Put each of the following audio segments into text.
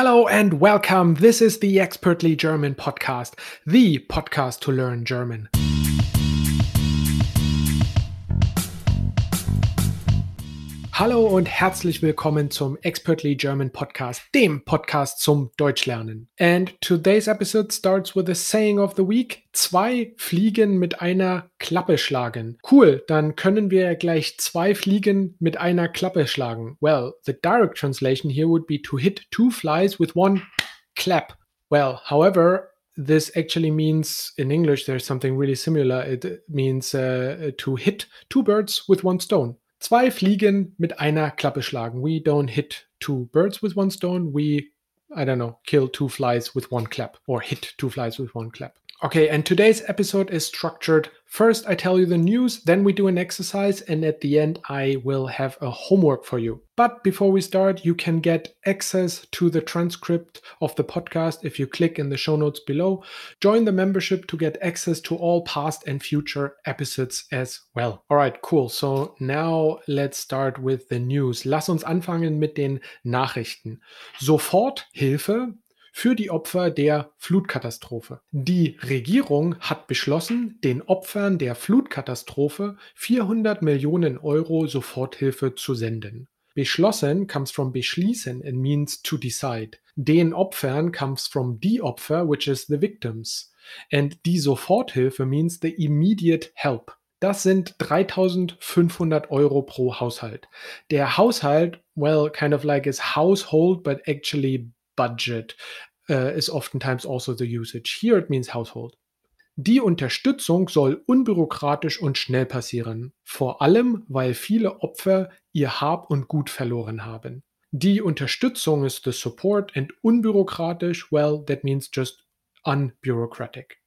Hello and welcome. This is the Expertly German podcast, the podcast to learn German. Hallo und herzlich willkommen zum Expertly German Podcast, dem Podcast zum Deutschlernen. And today's episode starts with a saying of the week. Zwei Fliegen mit einer Klappe schlagen. Cool, dann können wir gleich zwei Fliegen mit einer Klappe schlagen. Well, the direct translation here would be to hit two flies with one clap. Well, however, this actually means in English there's something really similar. It means uh, to hit two birds with one stone. Zwei Fliegen mit einer Klappe schlagen. We don't hit two birds with one stone. We, I don't know, kill two flies with one clap or hit two flies with one clap. Okay, and today's episode is structured. First, I tell you the news, then we do an exercise, and at the end, I will have a homework for you. But before we start, you can get access to the transcript of the podcast if you click in the show notes below. Join the membership to get access to all past and future episodes as well. All right, cool. So now let's start with the news. Lass uns anfangen mit den Nachrichten. Soforthilfe für die Opfer der Flutkatastrophe. Die Regierung hat beschlossen, den Opfern der Flutkatastrophe 400 Millionen Euro Soforthilfe zu senden. Beschlossen comes from beschließen and means to decide. Den Opfern comes from die Opfer, which is the victims. And die Soforthilfe means the immediate help. Das sind 3500 Euro pro Haushalt. Der Haushalt, well, kind of like his household, but actually budget uh, is oftentimes also the usage. Here it means household. Die Unterstützung soll unbürokratisch und schnell passieren, vor allem weil viele Opfer ihr Hab und Gut verloren haben. Die Unterstützung ist the support and unbürokratisch, well, that means just unbureaucratic.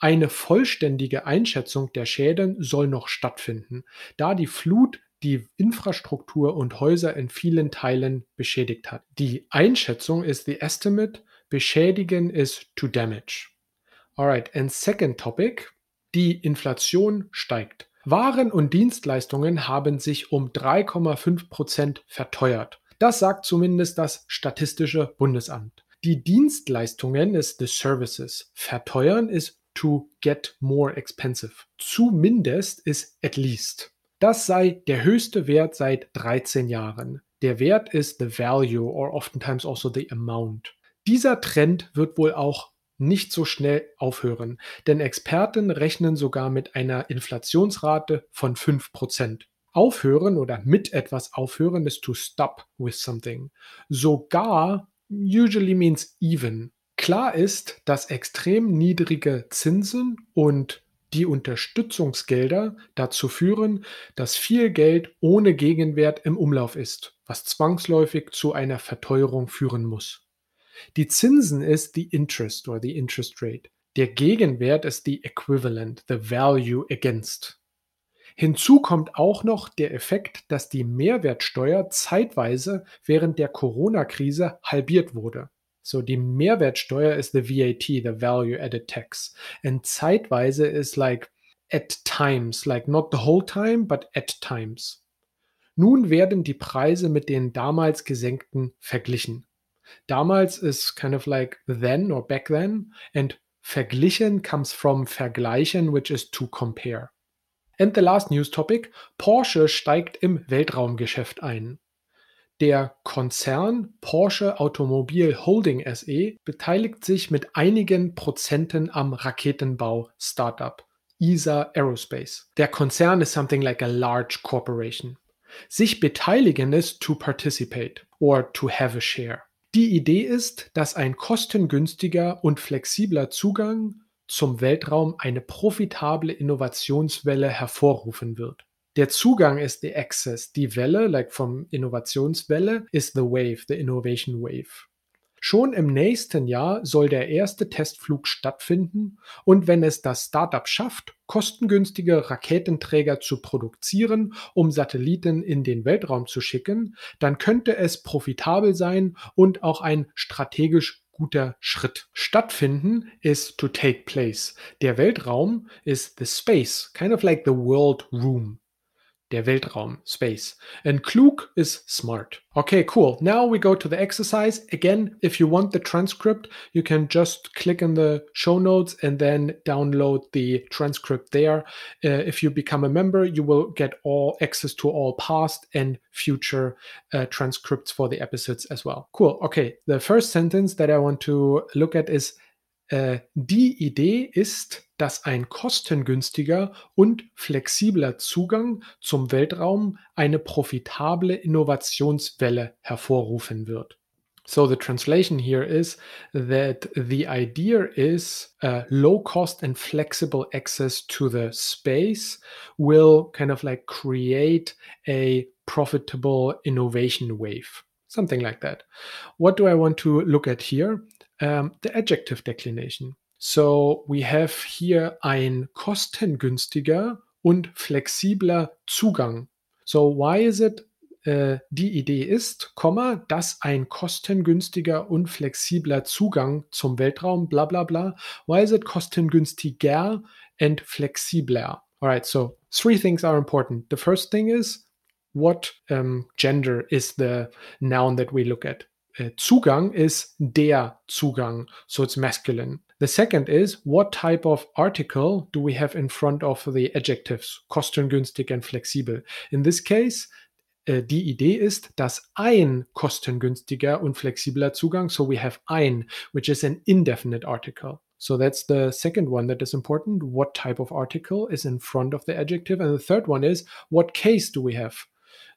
Eine vollständige Einschätzung der Schäden soll noch stattfinden, da die Flut die Infrastruktur und Häuser in vielen Teilen beschädigt hat. Die Einschätzung ist the estimate Beschädigen ist to damage. Alright, and second topic. Die Inflation steigt. Waren und Dienstleistungen haben sich um 3,5 Prozent verteuert. Das sagt zumindest das Statistische Bundesamt. Die Dienstleistungen ist the services. Verteuern ist to get more expensive. Zumindest ist at least. Das sei der höchste Wert seit 13 Jahren. Der Wert ist the value or oftentimes also the amount. Dieser Trend wird wohl auch nicht so schnell aufhören, denn Experten rechnen sogar mit einer Inflationsrate von 5%. Aufhören oder mit etwas aufhören ist to stop with something. Sogar usually means even. Klar ist, dass extrem niedrige Zinsen und die Unterstützungsgelder dazu führen, dass viel Geld ohne Gegenwert im Umlauf ist, was zwangsläufig zu einer Verteuerung führen muss. Die Zinsen ist the interest or the interest rate. Der Gegenwert ist the equivalent, the value against. Hinzu kommt auch noch der Effekt, dass die Mehrwertsteuer zeitweise während der Corona-Krise halbiert wurde. So, die Mehrwertsteuer ist the VAT, the Value Added Tax. Und zeitweise ist like at times, like not the whole time, but at times. Nun werden die Preise mit den damals gesenkten verglichen. Damals ist kind of like then or back then, and verglichen comes from vergleichen, which is to compare. And the last news topic: Porsche steigt im Weltraumgeschäft ein. Der Konzern Porsche Automobil Holding SE beteiligt sich mit einigen Prozenten am Raketenbau Startup ESA Aerospace. Der Konzern ist something like a large corporation. Sich beteiligen ist to participate or to have a share. Die Idee ist, dass ein kostengünstiger und flexibler Zugang zum Weltraum eine profitable Innovationswelle hervorrufen wird. Der Zugang ist the access, die Welle, like vom Innovationswelle, ist the wave, the innovation wave. Schon im nächsten Jahr soll der erste Testflug stattfinden und wenn es das Startup schafft, kostengünstige Raketenträger zu produzieren, um Satelliten in den Weltraum zu schicken, dann könnte es profitabel sein und auch ein strategisch guter Schritt. Stattfinden ist to take place. Der Weltraum ist the space, kind of like the world room. Der Weltraum, Space. And klug is smart. Okay, cool. Now we go to the exercise. Again, if you want the transcript, you can just click in the show notes and then download the transcript there. Uh, if you become a member, you will get all access to all past and future uh, transcripts for the episodes as well. Cool. Okay, the first sentence that I want to look at is Äh, die Idee ist, dass ein kostengünstiger und flexibler Zugang zum Weltraum eine profitable Innovationswelle hervorrufen wird. So the translation here is that the idea is uh, low cost and flexible access to the space will kind of like create a profitable innovation wave. Something like that. What do I want to look at here? Um, the adjective declination. So we have here ein kostengünstiger und flexibler Zugang. So why is it äh, die Idee ist, Komma, dass ein kostengünstiger und flexibler Zugang zum Weltraum, bla bla bla. Why is it kostengünstiger and flexibler? All right, so three things are important. The first thing is what um, gender is the noun that we look at. Uh, Zugang is der Zugang, so it's masculine. The second is what type of article do we have in front of the adjectives kostengünstig and flexibel? In this case, uh, die Idee ist, dass ein kostengünstiger und flexibler Zugang, so we have ein, which is an indefinite article. So that's the second one that is important. What type of article is in front of the adjective? And the third one is what case do we have?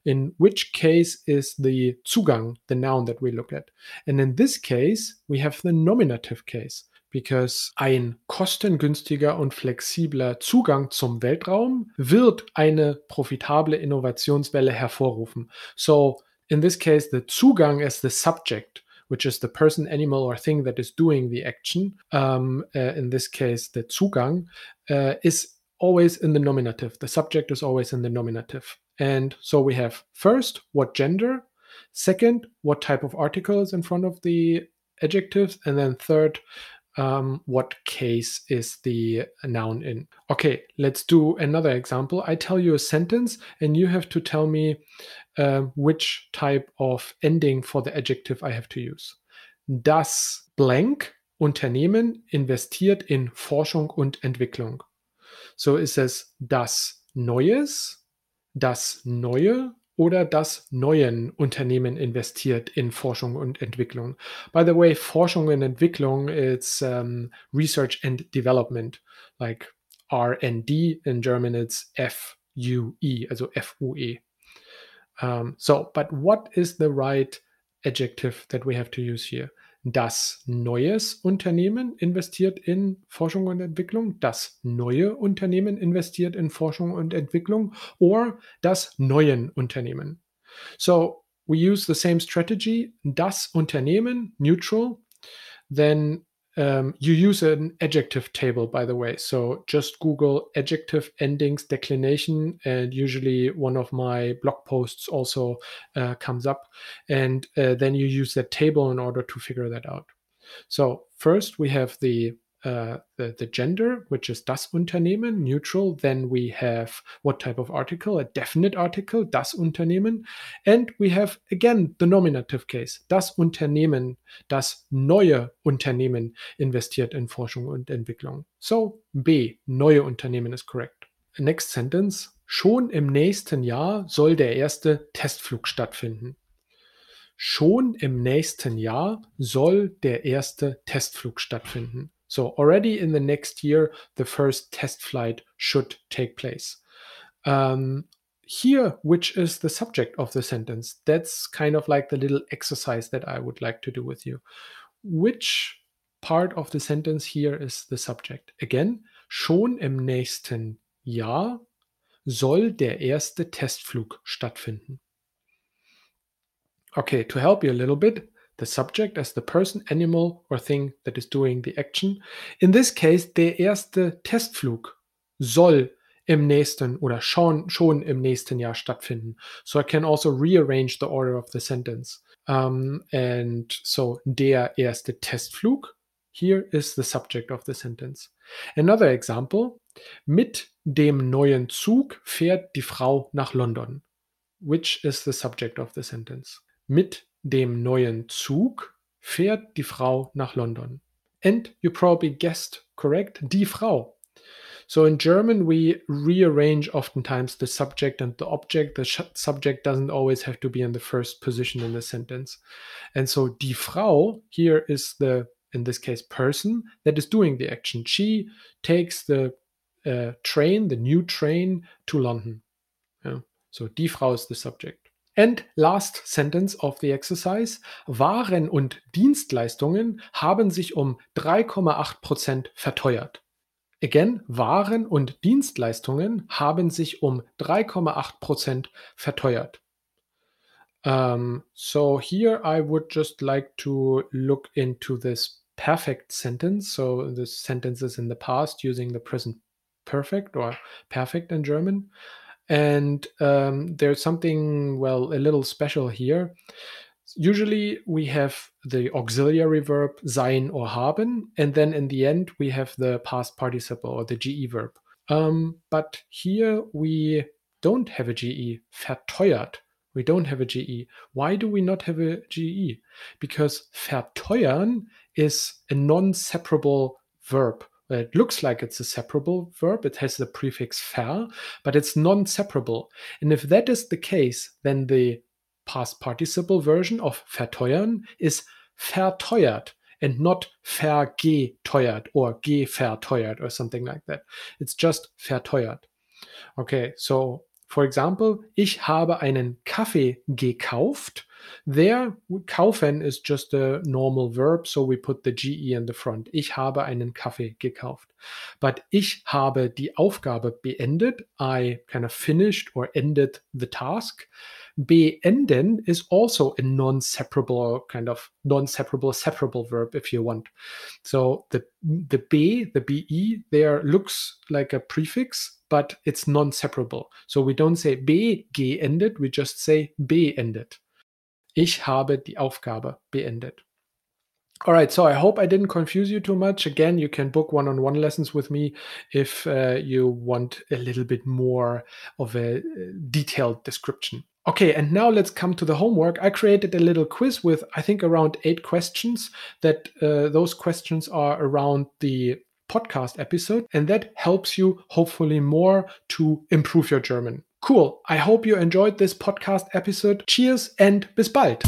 In which case is the Zugang, the noun that we look at. And in this case, we have the nominative case. Because ein kostengünstiger und flexibler Zugang zum Weltraum wird eine profitable Innovationswelle hervorrufen. So, in this case, the Zugang is the subject, which is the person, animal, or thing that is doing the action. Um, uh, in this case, the Zugang uh, is always in the nominative. The subject is always in the nominative. And so we have first, what gender, second, what type of article is in front of the adjectives, and then third, um, what case is the noun in. Okay, let's do another example. I tell you a sentence, and you have to tell me uh, which type of ending for the adjective I have to use. Das blank Unternehmen investiert in Forschung und Entwicklung. So it says das Neues das neue oder das neuen Unternehmen investiert in Forschung und Entwicklung. By the way, Forschung und Entwicklung it's um, research and development, like R&D in German it's F-U-E, also F-U-E. Um, so, but what is the right adjective that we have to use here? Das neues Unternehmen investiert in Forschung und Entwicklung, das neue Unternehmen investiert in Forschung und Entwicklung or das neuen Unternehmen. So we use the same strategy, das Unternehmen, neutral, then um, you use an adjective table, by the way. So just Google adjective endings declination, and usually one of my blog posts also uh, comes up. And uh, then you use that table in order to figure that out. So first we have the uh, the, the gender, which is das Unternehmen, neutral. Then we have what type of article, a definite article, das Unternehmen. And we have again the nominative case, das Unternehmen, das neue Unternehmen investiert in Forschung und Entwicklung. So B, neue Unternehmen is correct. Next sentence. Schon im nächsten Jahr soll der erste Testflug stattfinden. Schon im nächsten Jahr soll der erste Testflug stattfinden. So already in the next year, the first test flight should take place. Um, here, which is the subject of the sentence, that's kind of like the little exercise that I would like to do with you. Which part of the sentence here is the subject? Again, schon im nächsten Jahr soll der erste Testflug stattfinden. Okay, to help you a little bit, the subject as the person, animal, or thing that is doing the action. In this case, der erste Testflug soll im nächsten oder schon, schon im nächsten Jahr stattfinden. So I can also rearrange the order of the sentence. Um, and so der erste Testflug here is the subject of the sentence. Another example. Mit dem neuen Zug fährt die Frau nach London. Which is the subject of the sentence. Mit dem neuen Zug fährt die Frau nach London. And you probably guessed correct, die Frau. So in German, we rearrange oftentimes the subject and the object. The subject doesn't always have to be in the first position in the sentence. And so die Frau here is the, in this case, person that is doing the action. She takes the uh, train, the new train to London. Yeah. So die Frau is the subject. And last sentence of the exercise. Waren und Dienstleistungen haben sich um 3,8 verteuert. Again, Waren und Dienstleistungen haben sich um 3,8 verteuert. Um, so here I would just like to look into this perfect sentence. So the sentences in the past using the present perfect or perfect in German. And um, there's something, well, a little special here. Usually we have the auxiliary verb sein or haben, and then in the end we have the past participle or the GE verb. Um, but here we don't have a GE, verteuert. We don't have a GE. Why do we not have a GE? Because verteuern is a non separable verb. It looks like it's a separable verb. It has the prefix ver, but it's non separable. And if that is the case, then the past participle version of verteuern is verteuert and not vergeteuert or geverteuert or something like that. It's just verteuert. Okay, so for example, ich habe einen Kaffee gekauft. There, kaufen is just a normal verb, so we put the GE in the front. Ich habe einen Kaffee gekauft. But ich habe die Aufgabe beendet. I kind of finished or ended the task. Beenden is also a non-separable kind of non-separable separable verb if you want. So the the be, the be there looks like a prefix, but it's non-separable. So we don't say be geendet, we just say beendet. Ich habe die Aufgabe beendet. All right, so I hope I didn't confuse you too much. Again, you can book one on one lessons with me if uh, you want a little bit more of a uh, detailed description. Okay, and now let's come to the homework. I created a little quiz with, I think, around eight questions. That uh, those questions are around the podcast episode, and that helps you hopefully more to improve your German. Cool. I hope you enjoyed this podcast episode. Cheers and bis bald.